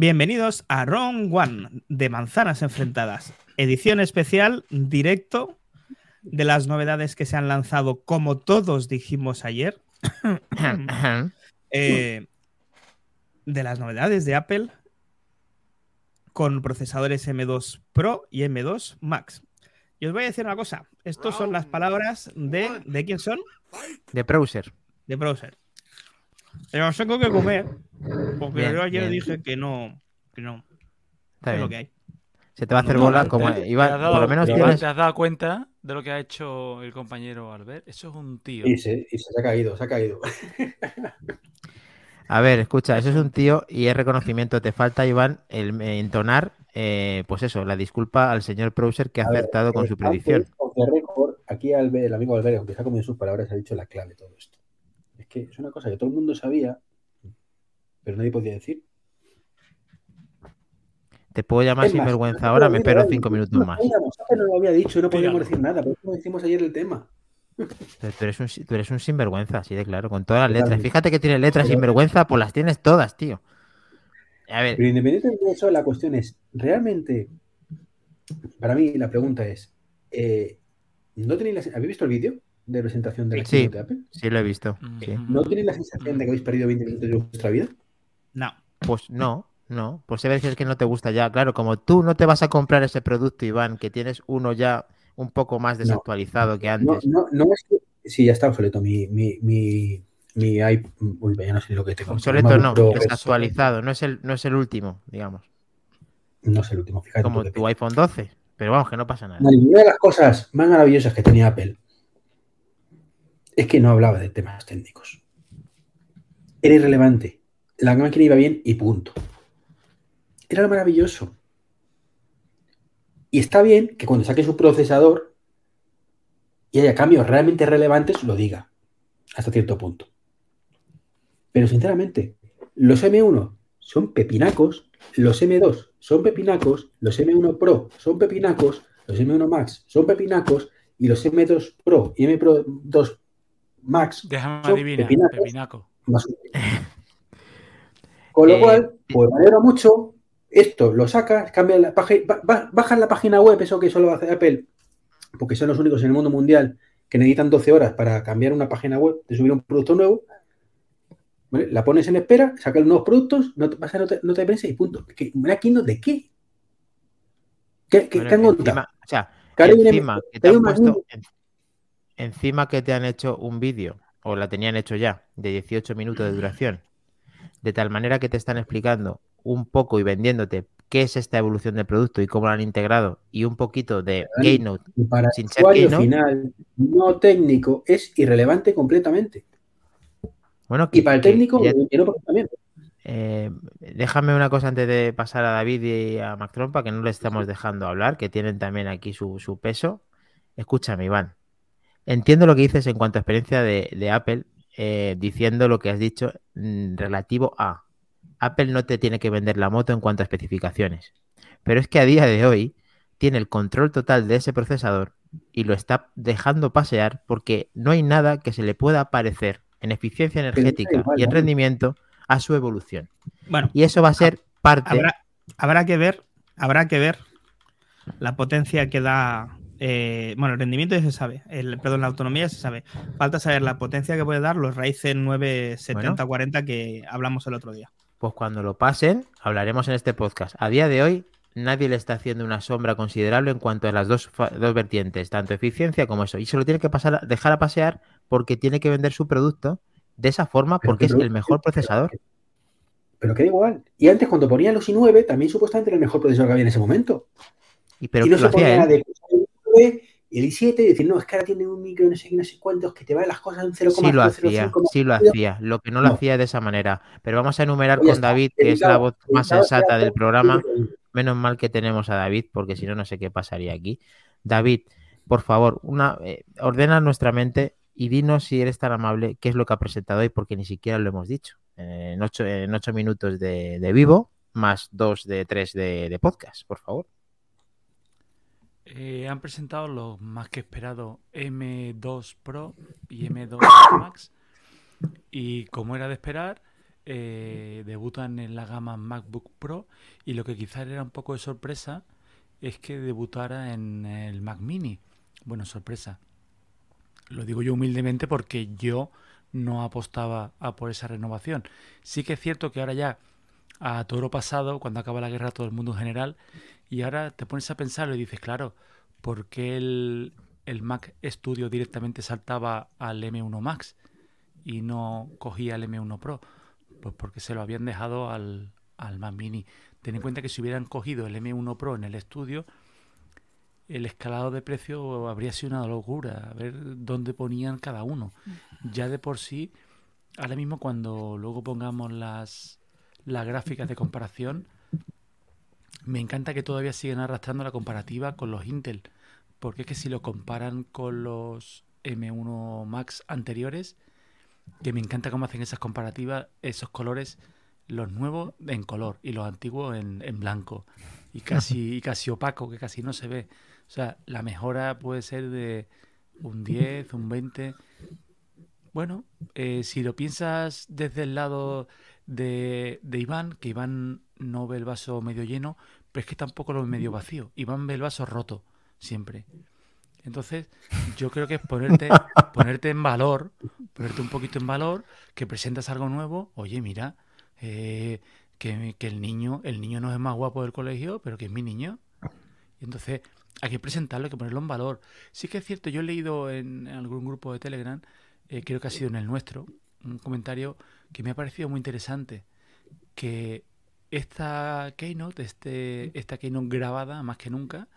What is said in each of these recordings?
Bienvenidos a Round One de Manzanas Enfrentadas, edición especial directo de las novedades que se han lanzado, como todos dijimos ayer, eh, de las novedades de Apple con procesadores M2 Pro y M2 Max. Y os voy a decir una cosa, estas son las palabras de... ¿De quién son? De Browser. De Browser. Pero os tengo que comer, porque yo ayer dije que no, que no. Está es bien. lo que hay. Se te va a hacer bola como ¿Te- Iván, te has dado- por lo menos te- tienes... ¿Te has dado cuenta de lo que ha hecho el compañero Albert? Eso es un tío. Y se, y se ha caído, se ha caído. A ver, escucha, eso es un tío y es reconocimiento. Te falta, Iván, el eh, entonar, eh, pues eso, la disculpa al señor Browser que ha ver, acertado con eh, su predicción. record, aquí Albe- el amigo Albert, aunque se ha comido sus palabras, ha dicho la clave de todo esto. Es que es una cosa que todo el mundo sabía, pero nadie podía decir. Te puedo llamar sinvergüenza no ahora, me espero cinco minutos no más. no lo había dicho no podíamos decir nada, pero como decimos ayer el tema. Pero tú eres un, tú eres un sinvergüenza, así de claro, con todas las letras. Fíjate que tiene letras sinvergüenza, pues las tienes todas, tío. A ver, Pero independientemente de eso, la cuestión es, realmente, para mí la pregunta es, eh, ¿no tenéis la, ¿habéis visto el vídeo de presentación de la Sí. de Apple? sí lo he visto. Mm, sí. ¿No tenéis la sensación de que habéis perdido 20 minutos de vuestra vida? No. Pues no, no. Pues se ve que es que no te gusta ya. Claro, como tú no te vas a comprar ese producto, Iván, que tienes uno ya un poco más desactualizado que antes. no, no es que... Sí, ya está obsoleto mi, mi, mi, mi iP- Uy, ya no sé lo que tengo. Obsoleto no, desactualizado. No es el, no es el último, digamos. No es el último, fíjate. Como tu iPhone 12. Pero vamos, que no pasa nada. Vale, una de las cosas más maravillosas que tenía Apple es que no hablaba de temas técnicos. Era irrelevante. La máquina iba bien y punto. Era lo maravilloso. Y está bien que cuando saque su procesador y haya cambios realmente relevantes, lo diga. Hasta cierto punto. Pero sinceramente, los M1 son pepinacos, los M2 son pepinacos, los M1 Pro son pepinacos, los M1 Max son pepinacos y los M2 Pro y M Pro 2 Max Déjame adivinar, Pepinaco. más Con lo Eh, cual, pues me alegro mucho. Esto lo sacas, cambia la página, bajas la página web, eso que solo hace Apple, porque son los únicos en el mundo mundial que necesitan 12 horas para cambiar una página web, de subir un producto nuevo. ¿vale? La pones en espera, sacas nuevos productos, no te pasa nota, de prensa y punto. ¿Qué, ¿Una de qué? ¿Qué, qué, Bueno, qué han contado? encima, o sea, encima que te han puesto, encima que te han hecho un vídeo, o la tenían hecho ya, de 18 minutos de duración, de tal manera que te están explicando un poco y vendiéndote qué es esta evolución del producto y cómo lo han integrado, y un poquito de Keynote para el sin ser usuario keynote. final, no técnico, es irrelevante completamente. Bueno, Y para el técnico, ya- no también. Eh, déjame una cosa antes de pasar a David y a Mac Trompa, que no le estamos dejando hablar, que tienen también aquí su, su peso. Escúchame, Iván. Entiendo lo que dices en cuanto a experiencia de, de Apple, eh, diciendo lo que has dicho mm, relativo a Apple no te tiene que vender la moto en cuanto a especificaciones. Pero es que a día de hoy tiene el control total de ese procesador y lo está dejando pasear porque no hay nada que se le pueda parecer en eficiencia energética igual, y en rendimiento a su evolución. Bueno, Y eso va a ser parte. habrá, habrá que ver, habrá que ver la potencia que da. Eh, bueno, el rendimiento ya se sabe, el, perdón, la autonomía ya se sabe. Falta saber la potencia que puede dar los Ryzen 9 7040 que hablamos el otro día. Pues cuando lo pasen, hablaremos en este podcast. A día de hoy, nadie le está haciendo una sombra considerable en cuanto a las dos, dos vertientes, tanto eficiencia como eso. Y se lo tiene que pasar, dejar a pasear porque tiene que vender su producto de esa forma porque es el mejor procesador. Pero que da igual. Y antes, cuando ponía los i9, también supuestamente era el mejor procesador que había en ese momento. Y pero y no lo se hacía ponía él. de el i9 y el i7 y decir, no, es que ahora tiene un micro, no sé qué, no sé cuántos, que te va las cosas en 0,05. Sí lo hacía, sí lo hacía. Lo que no lo hacía de esa manera. Pero vamos a enumerar con. David, que es la voz más sensata del programa. Menos mal que tenemos a David, porque si no, no sé qué pasaría aquí. David, por favor, una, eh, ordena nuestra mente y dinos si eres tan amable qué es lo que ha presentado hoy, porque ni siquiera lo hemos dicho. Eh, en, ocho, en ocho minutos de, de vivo, más dos de tres de, de podcast, por favor. Eh, han presentado los más que esperados M2 Pro y M2 Max. Y como era de esperar, eh, debutan en la gama MacBook Pro y lo que quizás era un poco de sorpresa es que debutara en el Mac Mini. Bueno, sorpresa. Lo digo yo humildemente porque yo no apostaba a por esa renovación. Sí que es cierto que ahora ya a toro pasado, cuando acaba la guerra todo el mundo en general, y ahora te pones a pensarlo y dices, claro, ¿por qué el, el Mac Studio directamente saltaba al M1 Max y no cogía el M1 Pro? Pues porque se lo habían dejado al, al Mac Mini. Ten en cuenta que si hubieran cogido el M1 Pro en el estudio, el escalado de precio habría sido una locura, a ver dónde ponían cada uno. Ya de por sí, ahora mismo cuando luego pongamos las, las gráficas de comparación, me encanta que todavía siguen arrastrando la comparativa con los Intel, porque es que si lo comparan con los M1 Max anteriores, que me encanta cómo hacen esas comparativas, esos colores, los nuevos en color y los antiguos en, en blanco y casi, y casi opaco, que casi no se ve. O sea, la mejora puede ser de un 10, un 20. Bueno, eh, si lo piensas desde el lado de, de, Iván, que Iván no ve el vaso medio lleno, pero es que tampoco lo ve medio vacío. Iván ve el vaso roto, siempre. Entonces, yo creo que es ponerte, ponerte en valor, ponerte un poquito en valor, que presentas algo nuevo, oye, mira, eh, que, que, el niño, el niño no es más guapo del colegio, pero que es mi niño. Y entonces, hay que presentarlo, hay que ponerlo en valor. Sí que es cierto, yo he leído en algún grupo de Telegram, eh, creo que ha sido en el nuestro, un comentario que me ha parecido muy interesante, que esta Keynote, este, esta Keynote grabada más que nunca,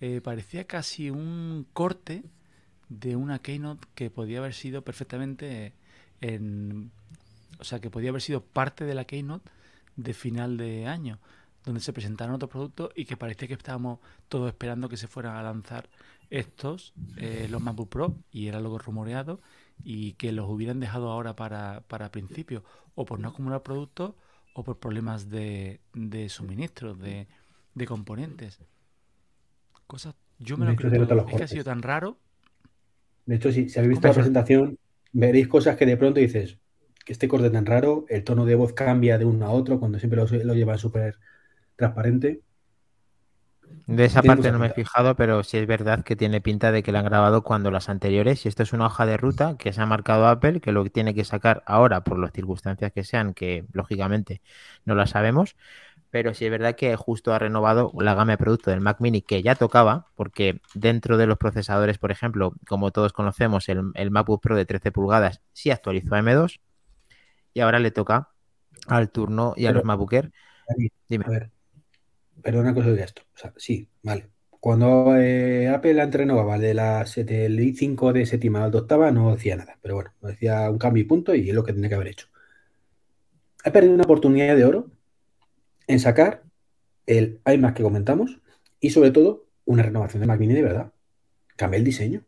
eh, parecía casi un corte de una Keynote que podía haber sido perfectamente en... O sea, que podía haber sido parte de la Keynote de final de año donde se presentaron otros productos y que parecía que estábamos todos esperando que se fueran a lanzar estos, eh, los MacBook Pro, y era algo rumoreado, y que los hubieran dejado ahora para, para principio, o por no acumular productos, o por problemas de, de suministro, de, de componentes. Cosas, yo me lo creo, es que ha sido tan raro. De hecho, si, si habéis visto la presentación, veréis cosas que de pronto dices, que este corte tan raro, el tono de voz cambia de uno a otro, cuando siempre lo, lo llevan súper transparente. De esa parte no me he fijado, pero sí es verdad que tiene pinta de que la han grabado cuando las anteriores. Y esto es una hoja de ruta que se ha marcado Apple, que lo tiene que sacar ahora por las circunstancias que sean, que lógicamente no la sabemos. Pero sí es verdad que justo ha renovado la gama de productos del Mac Mini que ya tocaba, porque dentro de los procesadores, por ejemplo, como todos conocemos, el, el MacBook Pro de 13 pulgadas sí actualizó a M2 y ahora le toca al turno y a los MacBook Air. Dime. A ver, pero una cosa de esto. O sea, sí, vale. Cuando eh, Apple antes renovaba de la el i5 de séptima al de octava, no decía nada. Pero bueno, decía un cambio y punto y es lo que tenía que haber hecho. Ha perdido una oportunidad de oro en sacar el iMac que comentamos y sobre todo una renovación de Mac Mini de verdad. Cambia el diseño.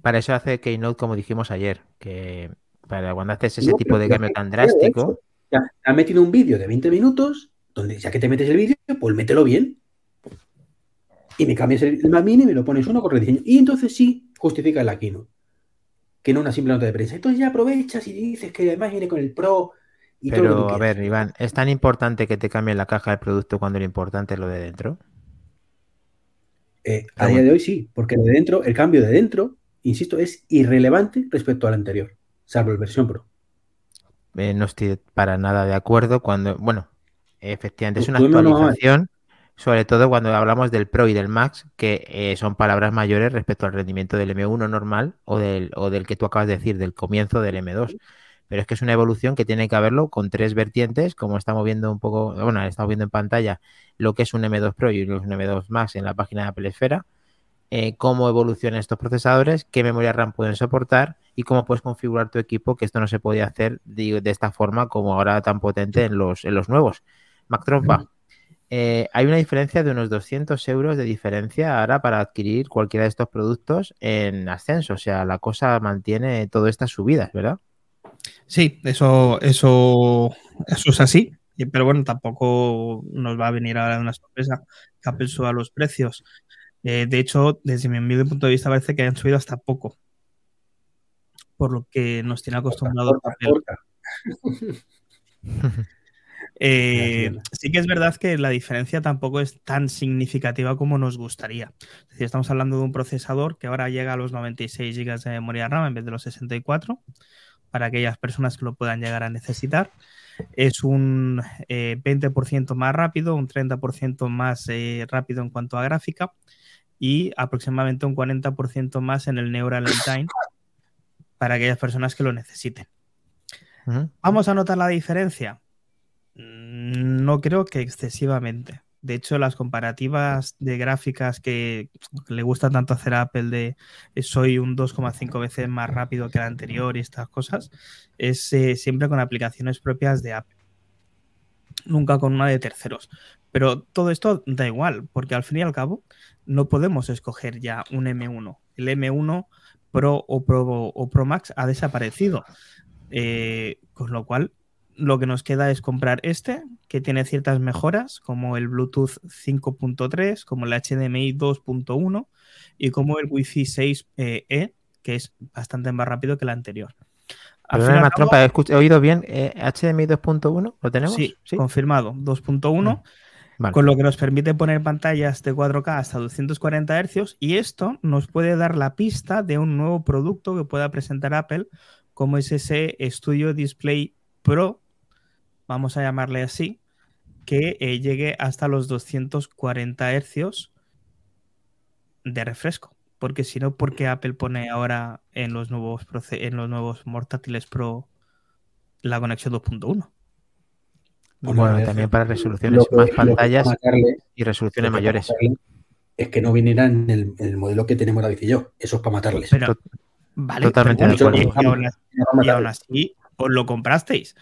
Para eso hace Keynote, como dijimos ayer, que para cuando haces ese tipo de cambio tan drástico. ha metido un vídeo de 20 minutos donde ya que te metes el vídeo, pues mételo bien. Y me cambias el, Mac Mini y me lo pones uno con rediseño. Y entonces sí justifica la keynote. Que no una simple nota de prensa. Entonces ya aprovechas y dices que además viene con el Pro. Y Pero, a ver, Iván, ¿es tan importante que te cambien la caja del producto cuando lo importante es lo de dentro? Eh, a día de hoy sí, porque de dentro, el cambio de dentro, insisto, es irrelevante respecto al anterior, salvo el versión Pro. Eh, no estoy para nada de acuerdo cuando, bueno, Efectivamente, es una actualización, sobre todo cuando hablamos del Pro y del Max, que eh, son palabras mayores respecto al rendimiento del M1 normal o del, o del que tú acabas de decir, del comienzo del M2. Pero es que es una evolución que tiene que haberlo con tres vertientes, como estamos viendo un poco, bueno, estamos viendo en pantalla lo que es un M2 Pro y un M2 Max en la página de Apple Esfera, eh, cómo evolucionan estos procesadores, qué memoria RAM pueden soportar y cómo puedes configurar tu equipo, que esto no se podía hacer de, de esta forma como ahora tan potente en los, en los nuevos. Mac Trompa, eh, hay una diferencia de unos 200 euros de diferencia ahora para adquirir cualquiera de estos productos en ascenso. O sea, la cosa mantiene todas estas subidas, ¿verdad? Sí, eso, eso, eso es así. Pero bueno, tampoco nos va a venir ahora una sorpresa que Apple suba los precios. Eh, de hecho, desde mi punto de vista, parece que han subido hasta poco. Por lo que nos tiene acostumbrado Apple. Eh, sí que es verdad que la diferencia tampoco es tan significativa como nos gustaría. Es decir, estamos hablando de un procesador que ahora llega a los 96 GB de memoria RAM en vez de los 64, para aquellas personas que lo puedan llegar a necesitar. Es un 20% eh, más rápido, un 30% más eh, rápido en cuanto a gráfica y aproximadamente un 40% más en el Neural Time para aquellas personas que lo necesiten. ¿Vamos a notar la diferencia? No creo que excesivamente. De hecho, las comparativas de gráficas que le gusta tanto hacer a Apple de eh, soy un 2,5 veces más rápido que el anterior y estas cosas, es eh, siempre con aplicaciones propias de Apple. Nunca con una de terceros. Pero todo esto da igual, porque al fin y al cabo no podemos escoger ya un M1. El M1 Pro o Pro, o Pro Max ha desaparecido. Eh, con lo cual lo que nos queda es comprar este, que tiene ciertas mejoras, como el Bluetooth 5.3, como el HDMI 2.1 y como el Wi-Fi 6E, eh, que es bastante más rápido que el anterior. ¿he, oído bien? ¿HDMI eh, 2.1? ¿Lo tenemos? Sí, confirmado, 2.1. Mm, con lo que nos permite poner pantallas de 4K hasta 240 Hz y esto nos puede dar la pista de un nuevo producto que pueda presentar Apple como es ese Studio Display Pro vamos a llamarle así, que eh, llegue hasta los 240 hercios de refresco. Porque si no, ¿por qué Apple pone ahora en los nuevos, en los nuevos portátiles Pro la conexión 2.1? Bueno, también para resoluciones, más pantallas y resoluciones mayores. Es que no viniera en el, modelo que tenemos David y yo. Eso es para matarles. vale, totalmente de acuerdo. y aún así, os lo comprasteis.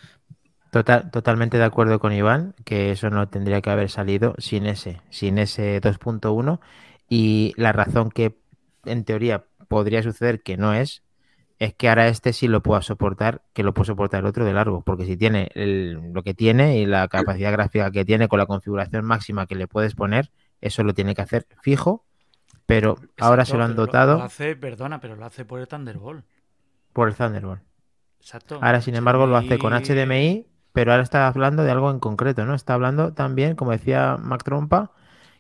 Total, totalmente de acuerdo con Iván, que eso no tendría que haber salido sin ese, sin ese 2.1. Y la razón que en teoría podría suceder que no es, es que ahora este sí lo pueda soportar, que lo puede soportar el otro de largo, porque si tiene lo que tiene y la capacidad gráfica que tiene con la configuración máxima que le puedes poner, eso lo tiene que hacer fijo, pero ahora se lo han dotado. Lo hace, perdona, pero lo hace por el Thunderbolt. Por el Thunderbolt. Exacto. Ahora, sin embargo, lo hace con HDMI pero ahora está hablando de algo en concreto, ¿no? Está hablando también, como decía Mac Trompa,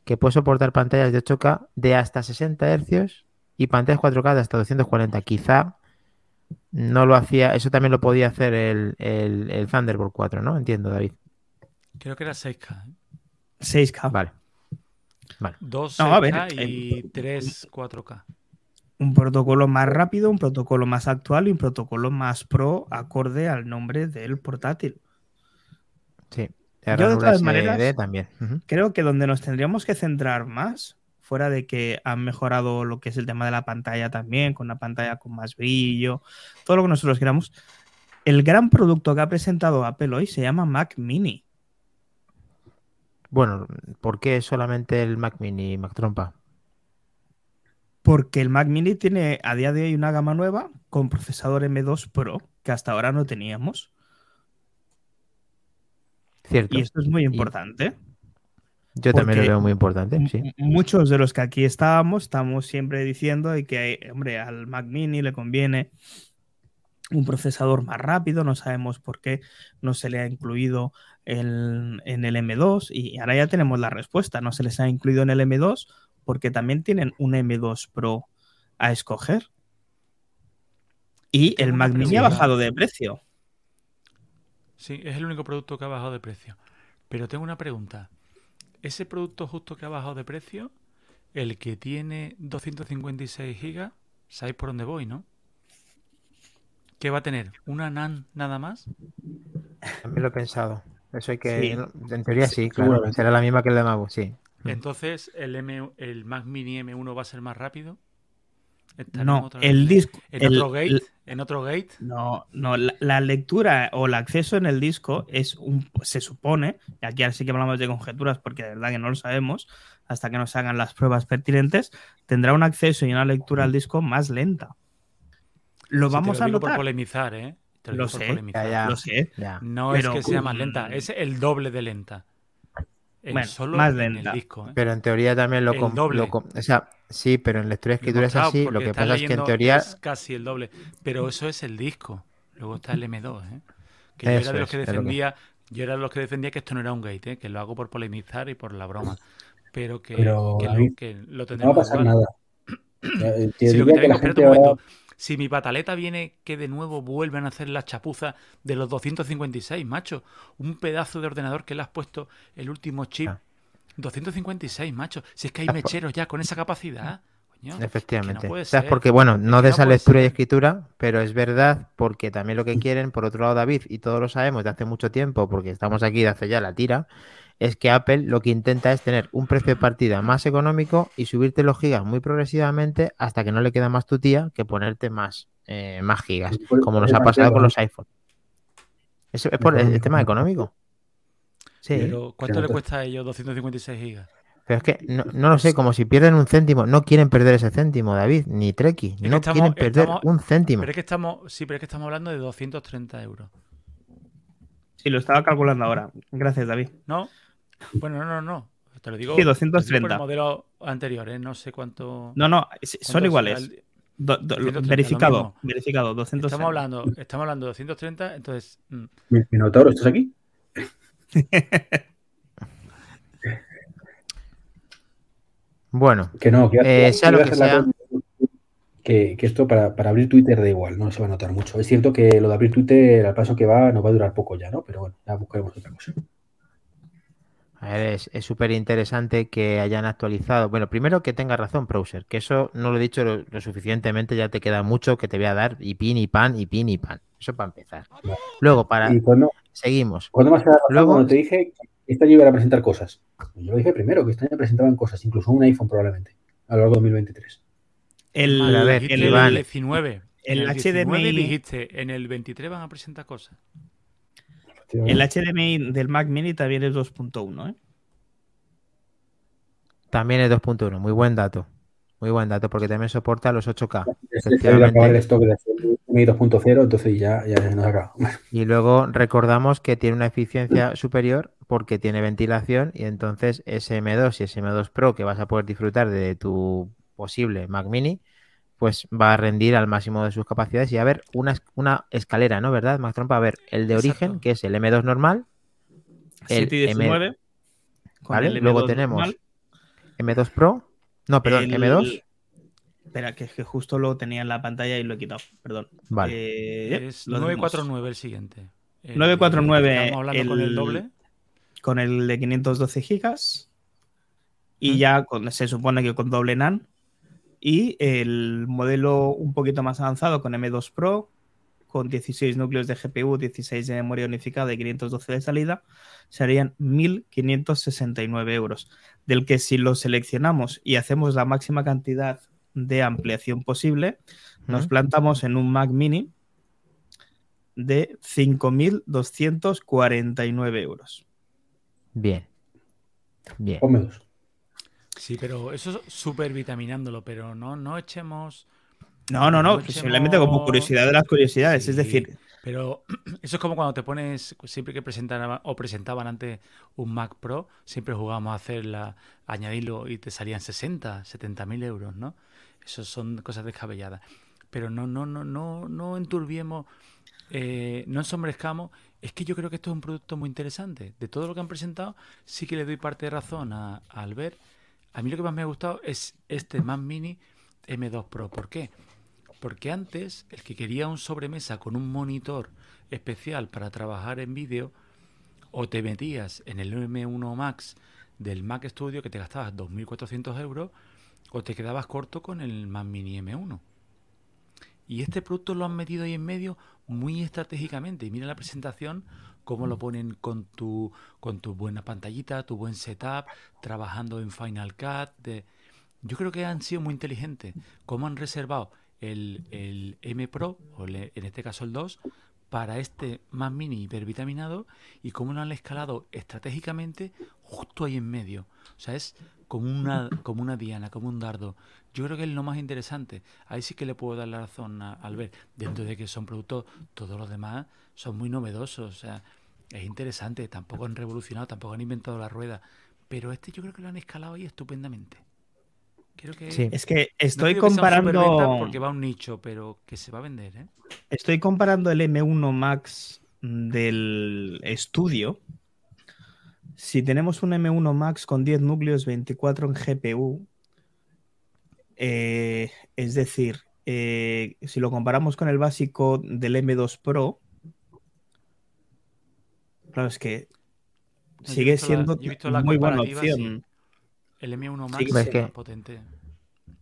que puede soportar pantallas de 8K de hasta 60 Hz y pantallas 4K de hasta 240. Quizá no lo hacía, eso también lo podía hacer el, el, Thunderbolt 4, ¿no? Entiendo, David. Creo que era 6K. 6K. Vale. vale. 2 6K y 3 4K. Un protocolo más rápido, un protocolo más actual y un protocolo más pro acorde al nombre del portátil. Sí. Yo de todas maneras también. creo que donde nos tendríamos que centrar más, fuera de que han mejorado lo que es el tema de la pantalla también, con una pantalla con más brillo, todo lo que nosotros queramos, el gran producto que ha presentado Apple hoy se llama Mac Mini. Bueno, ¿por qué solamente el Mac Mini, Mac Trompa? Porque el Mac Mini tiene a día de hoy una gama nueva con procesador M2 Pro, que hasta ahora no teníamos. Cierto. Y esto es muy importante. Yo también lo veo muy importante, sí. Muchos de los que aquí estábamos estamos siempre diciendo que, hombre, al Mac Mini le conviene un procesador más rápido, no sabemos por qué no se le ha incluido en el M2 y ahora ya tenemos la respuesta, no se les ha incluido en el M2 porque también tienen un M2 Pro a escoger. Y el Mac Mini ha bajado de precio. Sí, es el único producto que ha bajado de precio. Pero tengo una pregunta. Ese producto justo que ha bajado de precio, el que tiene 256 gigas, ¿sabéis por dónde voy, no? ¿Qué va a tener? ¿Una NAN nada más? También lo he pensado. Eso hay que. En teoría sí, claro. Será la misma que el de MacBook, sí. Entonces, ¿el, M, ¿el Mac Mini M1 va a ser más rápido? No, el disco. ¿En, otro gate? ¿En otro gate? No, no la, lectura o el acceso en el disco es un. Se supone, y aquí ahora sí que hablamos de conjeturas porque de verdad que no lo sabemos, hasta que nos hagan las pruebas pertinentes, tendrá un acceso y una lectura al disco más lenta. Lo vamos a notar. por polemizar, ¿eh? lo, sé, lo sé. No es que sea más lenta, es el doble de lenta bueno, más lenta. disco, ¿eh? Pero en teoría también lo, doble. o sea, sí, pero en lectura y escritura es así. Lo que pasa es que en teoría. Es casi el doble. Pero eso es el disco. Luego está el M2, ¿eh? Que yo era de los que defendía Yo era los que defendía que esto no era un gate, ¿eh? que lo hago por polemizar y por la broma. Pero que, Pero, que lo, que lo No va a tendremos pasar igual. nada. Te lo diría que que la gente un ahora- momento. Si mi pataleta viene que de nuevo vuelven a hacer la chapuza de los 256, macho. Un pedazo de ordenador que le has puesto el último chip. Ah. 256, macho. Si es que hay Ah, por- mecheros ya con esa capacidad. Coño, Efectivamente. no. Porque, bueno, no de esa lectura y escritura, pero es verdad, porque también lo que quieren, por otro lado, David, y todos lo sabemos de hace mucho tiempo, porque estamos aquí de hace ya la tira, es que Apple lo que intenta es tener un precio de partida más económico y subirte los gigas muy progresivamente hasta que no le queda más tu tía que ponerte más, eh, más gigas, Por- como nos ha pasado con los iPhone. Eso es por el, tema económico. Sí, pero, Pero ¿cuánto le cuesta a ellos 256 gigas? es que no, no lo sé, como si pierden un céntimo, no quieren perder ese céntimo, David, ni Treki, no estamos- quieren perder estamos- un céntimo. Pero es que estamos, sí, pero es que estamos hablando de 230 euros. Sí, lo estaba calculando ahora. Gracias, David. ¿No? Bueno, no, no, no. Te lo digo, Sí, te lo digo 230. por el modelo anterior, ¿eh? No sé cuánto. No, no, son iguales. será el- Do- do- 230, lo verificado, verificado, 200. Estamos hablando, estamos hablando de 230, entonces mm, Mi- Minotauro, ¿estás aquí? Bueno, Que no, que, Eh, sea que lo que sea. que, que esto para, para abrir Twitter da igual, no se va a notar mucho. Es cierto que lo de abrir Twitter al paso que va nos va a durar poco ya, ¿no? Pero bueno, ya buscaremos otra cosa. A ver, es súper interesante que hayan actualizado. Bueno, primero que tenga razón, Browser, que eso no lo he dicho lo, lo suficientemente, ya te queda mucho que te voy a dar y pin y pan y pin y pan. Eso para empezar. Luego, para. Y cuando, Seguimos. cuando más Luego- cuando te dije que este año iban a presentar cosas. Yo lo dije primero, que este año presentaban cosas, incluso un iPhone probablemente, a lo largo de 2023. El, a ver, el- en Iván. el 19. En el el 19 HDMI dijiste, en el 23 van a presentar cosas. El HDMI del Mac Mini también es 2.1, ¿eh? También es 2.1. Muy buen dato. Muy buen dato, porque también soporta los 8K. Este se ha ido a acabar el stock de HDMI 2.0, entonces ya, ya nos acaba. Y luego recordamos que tiene una eficiencia superior porque tiene ventilación y entonces SM2 y SM2 Pro que vas a poder disfrutar de tu posible Mac Mini, pues va a rendir al máximo de sus capacidades y a ver una, una escalera, ¿no? ¿Verdad, Mac Trompa? A ver, el de Exacto. origen, que es el M2 normal, El 7 y 19. con ¿vale? el Luego M2 tenemos normal, M2 Pro, no, perdón, el- M2, Espera, que es que justo lo tenía en la pantalla y lo he quitado, perdón. vale. Eh, Es lo tenemos. 949 el siguiente. El- 949 Estamos hablando con el el- doble. con el de 512 gigas y ¿Mm? ya con, se supone que con doble NAN y el modelo un poquito más avanzado con M2 Pro con 16 núcleos de GPU, 16 de memoria unificada y 512 de salida serían 1.569 euros del que si lo seleccionamos y hacemos la máxima cantidad de ampliación posible nos plantamos en un Mac mini de 5.249 euros. Bien. Bien. Ponme dos. Sí, pero eso es súper vitaminándolo, pero no, no echemos. No, no, no, simplemente como curiosidad de las curiosidades. Es decir, Pero eso es como cuando te pones, siempre que presentaban o presentaban antes un Mac Pro, siempre jugábamos a hacerla, añadirlo y te salían 60, 70 mil euros, ¿no? Eso son cosas descabelladas. Pero no, no, no, no, no enturbiemos, eh, no ensombrezcamos. Es que yo creo que esto es un producto muy interesante. De todo lo que han presentado, sí que le doy parte de razón a, a Albert. A mí lo que más me ha gustado es este Mac Mini M2 Pro. ¿Por qué? Porque antes, el que quería un sobremesa con un monitor especial para trabajar en vídeo, o te metías en el M1 Max del Mac Studio que te gastabas 2.400 euros, o te quedabas corto con el Mac Mini M1. Y este producto lo han metido ahí en medio muy estratégicamente. Y mira la presentación, cómo lo ponen con tu, con tu buena pantallita, tu buen setup, trabajando en Final Cut. de- Yo creo que han sido muy inteligentes. Cómo han reservado el, el M Pro, o le- en este caso el 2, para este Mac Mini hipervitaminado y cómo lo han escalado estratégicamente justo ahí en medio. O sea, es como una, como una diana, como un dardo. Yo creo que es lo más interesante. Ahí sí que le puedo dar la razón a Albert. Dentro de que son productos, todos los demás son muy novedosos. O sea, es interesante. Tampoco han revolucionado, tampoco han inventado la rueda. Pero este yo creo que lo han escalado ahí estupendamente. Creo que Sí. es que no estoy que superventa comparando. porque va a un nicho, pero que se va a vender, ¿eh? Estoy comparando el M1 Max del estudio, si tenemos un M1 Max con 10 núcleos, 24 en GPU, eh, es decir, eh, si lo comparamos con el básico del M2 Pro, claro, es que sigue siendo yo he visto la muy buena comparativa, sí. opción. El M1 Max Sí, es que- más potente.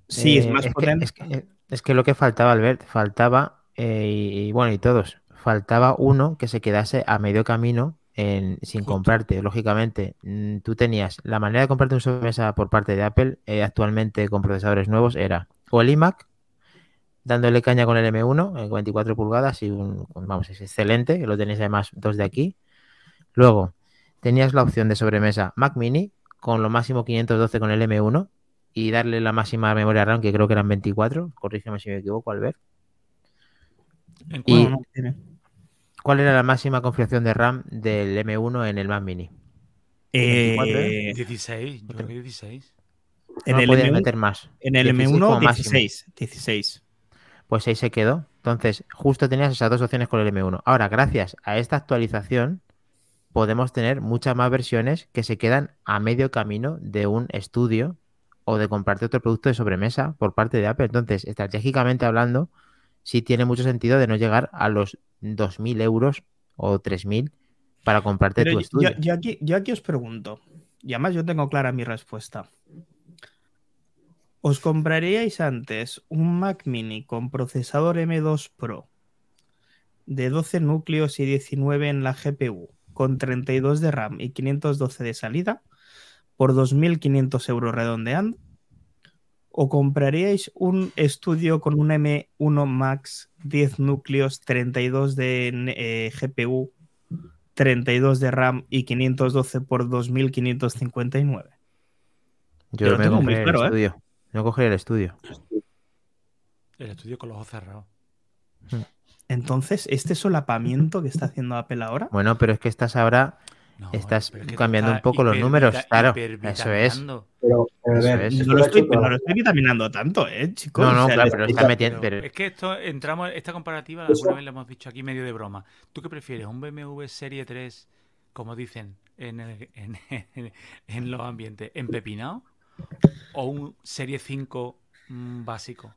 Sí, es Eh, más que- potente. Es que, es que lo que faltaba, Albert, faltaba, eh, y, y bueno, y todos, faltaba uno que se quedase a medio camino en- sin Justo. comprarte. Lógicamente, mm, tú tenías la manera de comprarte un sobremesa por parte de Apple, eh, actualmente con procesadores nuevos, era o el iMac, dándole caña con el M1, en 24 pulgadas, y un, vamos, es excelente, lo tenéis además dos de aquí. Luego, tenías la opción de sobremesa Mac Mini, con lo máximo 512 con el M1, y darle la máxima memoria RAM, que creo que eran 24. Corrígeme si me equivoco, Albert. ¿En Y- cuál? No, no tiene. ¿Cuál era la máxima configuración de RAM del M1 en el Mac Mini? Eh, 24, ¿eh? 16, yo creo que 16. en, no el podías M1, meter más. en el 16 M1, como máximo. 16. 16. Pues ahí se quedó. Entonces, justo tenías esas dos opciones con el M1. Ahora, gracias a esta actualización, podemos tener muchas más versiones que se quedan a medio camino de un estudio o de comprarte otro producto de sobremesa por parte de Apple. Entonces, estratégicamente hablando, sí tiene mucho sentido de no llegar a los 2.000 euros o 3.000 para comprarte Pero tu yo, estudio. yo aquí, yo aquí os pregunto, y además yo tengo clara mi respuesta. ¿Os compraríais antes un Mac Mini con procesador M2 Pro de 12 núcleos y 19 en la GPU, con 32 de RAM y 512 de salida, por 2.500 euros redondeando? ¿O compraríais un estudio con un M1 Max 10 núcleos, 32 de eh, GPU, 32 de RAM y 512 por 2.559? Yo, yo me tengo muy cogería claro, ¿eh? el estudio. Yo cogería el estudio. El estudio con los ojos cerrados. Entonces, este solapamiento que está haciendo Apple ahora, Bueno, pero es que estás ahora No, Estás cambiando un poco los números, claro, eso es. Pero, pero a Eso ver, es. esto no lo, estoy, no lo estoy vitaminando tanto, ¿eh, chicos? No, no, O sea, claro, pero está metiendo. Pero es que esto entramos, esta comparativa Eso- alguna vez la hemos dicho aquí medio de broma. ¿Tú qué prefieres? ¿Un BMW Serie 3, como dicen en, el- en, en- en los ambientes, empepinado? ¿O un Serie 5 mm, básico?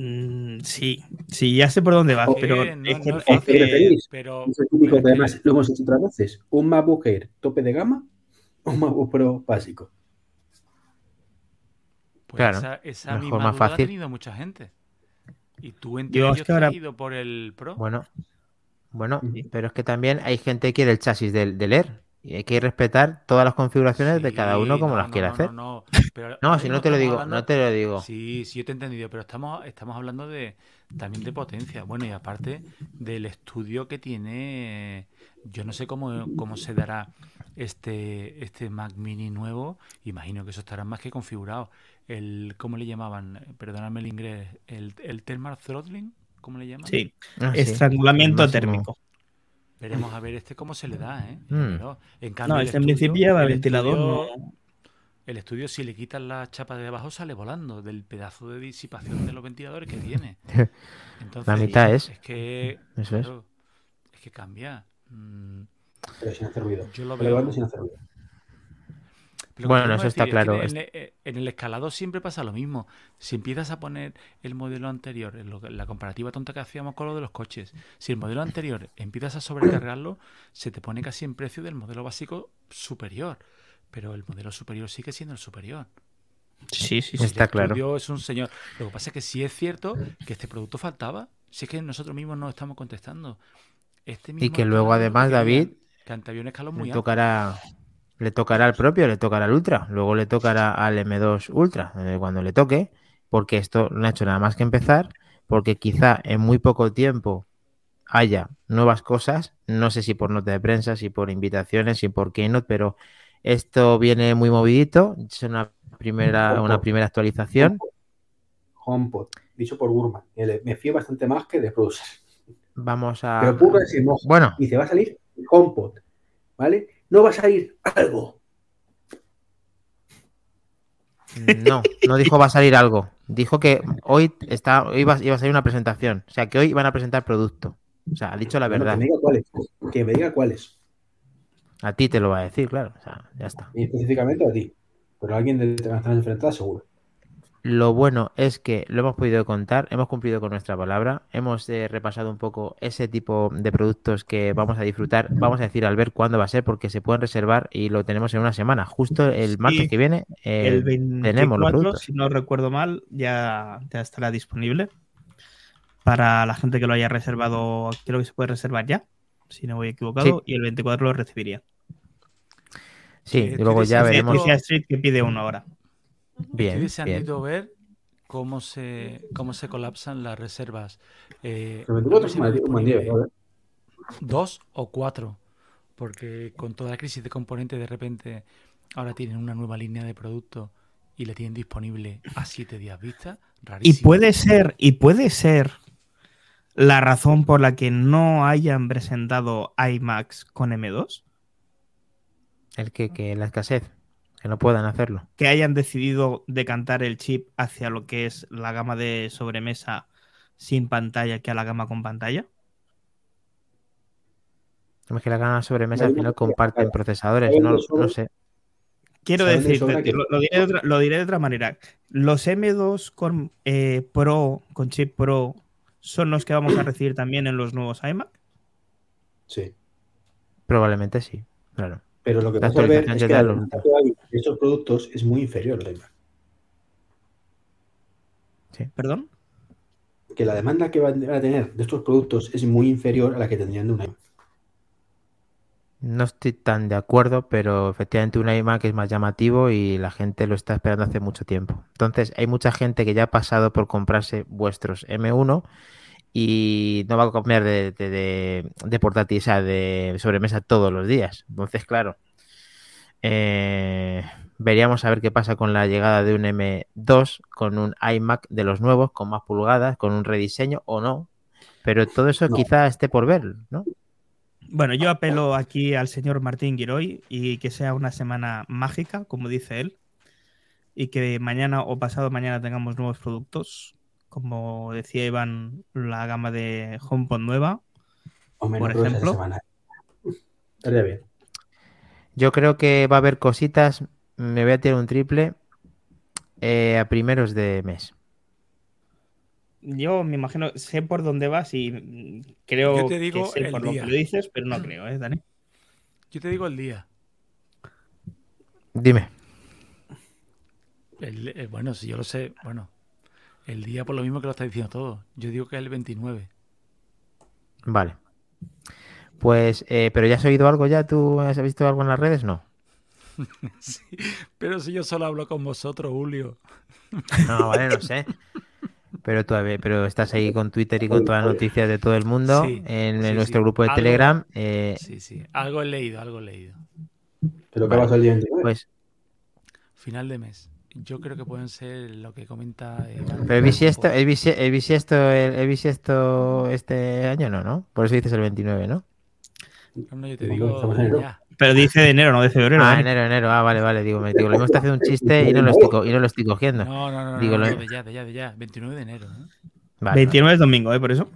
Mm, sí, sí, ya sé por dónde vas, Eh, pero no- es que- no es es fácil, que- preferís? Pero, Es el típico que además lo hemos hecho otras veces. Un MacBook Air tope de gama o un MacBook Pro básico. pues Claro, esa, esa mejor, misma más duda la ha fácil. tenido mucha gente. Y tú entre Yo es que ahora- has ido por el Pro. Bueno, bueno, pero es que también hay gente que quiere el chasis del, del Air y hay que respetar todas las configuraciones de cada uno como no, las no, hacer. No, no, pero No, ahora si no te lo digo, hablando- no te lo digo. Sí, sí, yo te he entendido, pero estamos, estamos hablando de también de potencia. Bueno, y aparte del estudio que tiene, yo no sé cómo, cómo se dará este, este Mac Mini nuevo. Imagino que eso estará más que configurado. El, ¿cómo le llamaban? Perdóname el inglés. El, el thermal throttling, ¿cómo le llaman? sí, Ah, sí. estrangulamiento térmico. Veremos a ver este cómo se le da, ¿eh? Mm. En cambio, No, el este en estudio- principio lleva el ventilador, estudio- no. El estudio, si le quitas la chapa de abajo, sale volando del pedazo de disipación de los ventiladores que tiene. Entonces, La mitad es. Es que. Eso es. claro, es que cambia. Mm, Pero sin hacer ruido. Yo lo veo. sin hacer ruido. Pero Bueno, eso está claro. En, el- en el escalado siempre pasa lo mismo. Si empiezas a poner el modelo anterior, en la comparativa tonta que hacíamos con lo de los coches, si el modelo anterior empiezas a sobrecargarlo, se te pone casi en precio del modelo básico superior. Pero el modelo superior sigue siendo el superior. Sí, sí, sí. Está claro. es un señor. Lo que pasa es que sí es cierto que este producto faltaba. Si es que nosotros mismos no estamos contestando. Este Y mismo que luego además, David, que antes había un escalón muy le alto. Le tocará al propio, le tocará al Ultra, luego le tocará al M2 Ultra, eh, cuando le toque, porque esto no ha hecho nada más que empezar, porque quizá en muy poco tiempo haya nuevas cosas, no sé si por nota de prensa, si por invitaciones, si por Keynote, pero esto viene muy movidito, es una primera, una primera actualización. HomePod, dicho por Gurman. le- Me fío bastante más que de Producer. Vamos a... Pero se moja. Bueno, Dice, va a salir HomePod. ¿Vale? No va a salir algo. No, no dijo va a salir algo. Dijo que hoy está, hoy iba, iba a salir una presentación. O sea, que hoy van a presentar producto. O sea, ha dicho la Bueno, verdad. que me diga cuáles. Que me diga cuáles. A ti te lo va a decir, claro. O sea, ya está. Y específicamente a ti. Pero a alguien de Internacional enfrentada, seguro. Lo bueno es que lo hemos podido contar, hemos cumplido con nuestra palabra, hemos eh, repasado un poco ese tipo de productos que vamos a disfrutar. Vamos a decir al ver cuándo va a ser, porque se pueden reservar y lo tenemos en una semana. Justo el martes que viene eh, el tenemos los 24, productos. si no recuerdo mal, ya, ya estará disponible. Para la gente que lo haya reservado, creo que se puede reservar ya, si no voy equivocado, y el 24 lo recibiría. Sí, Sí, y luego estoy ya veremos. Street que pide uno ahora. Bien, Estoy bien. deseando ver cómo se, cómo se colapsan las reservas. Eh, El 24 es a ver si un buen día, disponible ¿vale? Dos o cuatro. Porque con toda la crisis de componentes, de repente, ahora tienen una nueva línea de producto y la tienen disponible a siete días vista. Y puede ser, y puede ser la razón por la que no hayan presentado iMacs con M2, El que, que la escasez, que no puedan hacerlo. que hayan decidido decantar el chip hacia lo que es la gama de sobremesa sin pantalla que a la gama con pantalla. Es que la gana sobremesa al final no, comparten procesadores, no, no sé. Quiero Saben de decir, sobra que- lo, lo diré de otra, lo diré de otra manera. Los M2 con eh, Pro, con chip Pro, son los que vamos a recibir también en los nuevos iMac. Sí. Probablemente sí, claro. Pero lo que La vas a ver es que la que hay de estos productos es muy inferior al iMac. ¿Perdón? Que la demanda que van a tener de estos productos es muy inferior a la que tendrían de un iMac. No estoy tan de acuerdo, pero efectivamente un iMac es más llamativo y la gente lo está esperando hace mucho tiempo. Entonces, hay mucha gente que ya ha pasado por comprarse vuestros M1 y no va a comer de, de, de- de portátil, o sea, de sobremesa todos los días. Entonces, claro, eh, veríamos a ver qué pasa con la llegada de un M2 con un iMac de los nuevos, con más pulgadas, con un rediseño o no. Pero todo eso No. quizá esté por ver, ¿no? Bueno, yo apelo aquí al señor Martín Giroy y que sea una semana mágica, como dice él, y que mañana o pasado mañana tengamos nuevos productos. Como decía Iván, la gama de HomePod nueva. O menos Por ejemplo. semana. Estaría bien. Yo creo que va a haber cositas. Me voy a tirar un triple eh, a primeros de mes. Yo me imagino, sé por dónde vas y mm, creo Yo te digo que sé el por lo que lo dices, pero no creo, ¿eh, Dani? Yo te digo el día. Dime. El- eh, bueno, si yo lo sé, bueno, el día por lo mismo que lo está diciendo todo. Yo digo que es el 29. Vale. Pues, eh, ¿pero ya has oído algo ya? ¿Tú has visto algo en las redes? No. Sí, pero si yo solo hablo con vosotros, Julio. No, vale, no sé. Pero tú, a ver, pero estás ahí con Twitter y con todas las noticias de todo el mundo Sí, en, sí, nuestro sí. grupo de Algo- Telegram. eh, Sí, sí. Algo he leído, algo he leído. Pero ¿qué Vale. pasa el día 29? pues, Final de mes. Yo creo que pueden ser lo que comenta. eh, pero el bisiesto, el bisi- el bisiesto, el, el bisiesto este año no, ¿no? Por eso dices el 29, ¿no? No, no, yo te Bueno, digo ya. Pero dice de enero, no de febrero. Ah, Dani. enero, enero. Ah, vale, vale. Digo, me digo, lo mismo está haciendo un chiste y no lo estoy, y no lo estoy cogiendo. No, no, no, no, Digo, no, lo- de ya, de ya, de ya. 29 de enero. ¿eh? Vale, 29 es domingo, ¿eh? Por eso.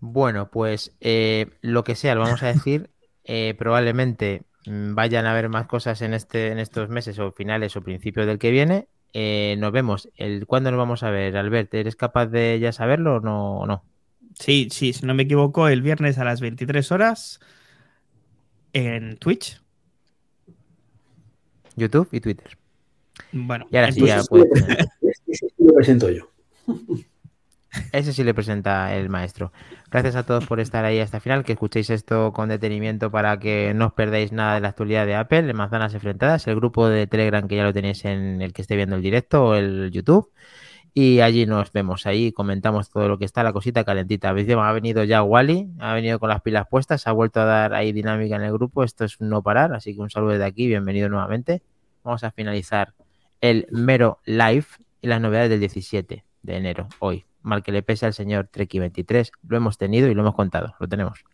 Bueno, pues eh, lo que sea, lo vamos a decir. eh, probablemente vayan a haber más cosas en este, en estos meses o finales o principios del que viene. Eh, nos vemos. El, ¿Cuándo nos vamos a ver, Albert? ¿Eres capaz de ya saberlo o no? o no? Sí, sí, si no me equivoco, el viernes a las 23 horas en Twitch. YouTube y Twitter. Bueno, Y ahora sí, ya pues, ese lo presento yo. Ese sí le presenta el maestro. Gracias a todos por estar ahí hasta el final, que escuchéis esto con detenimiento para que no os perdáis nada de la actualidad de Apple, en Manzanas Enfrentadas, el grupo de Telegram que ya lo tenéis en el que esté viendo el directo o el YouTube. Y allí nos vemos, ahí comentamos todo lo que está, la cosita calentita. Ha venido ya Wally, ha venido con las pilas puestas, ha vuelto a dar ahí dinámica en el grupo. Esto es no parar, así que un saludo desde aquí, bienvenido nuevamente. Vamos a finalizar el mero live y las novedades del 17 de enero, hoy. Mal que le pese al señor Treki23, lo hemos tenido y lo hemos contado, lo tenemos.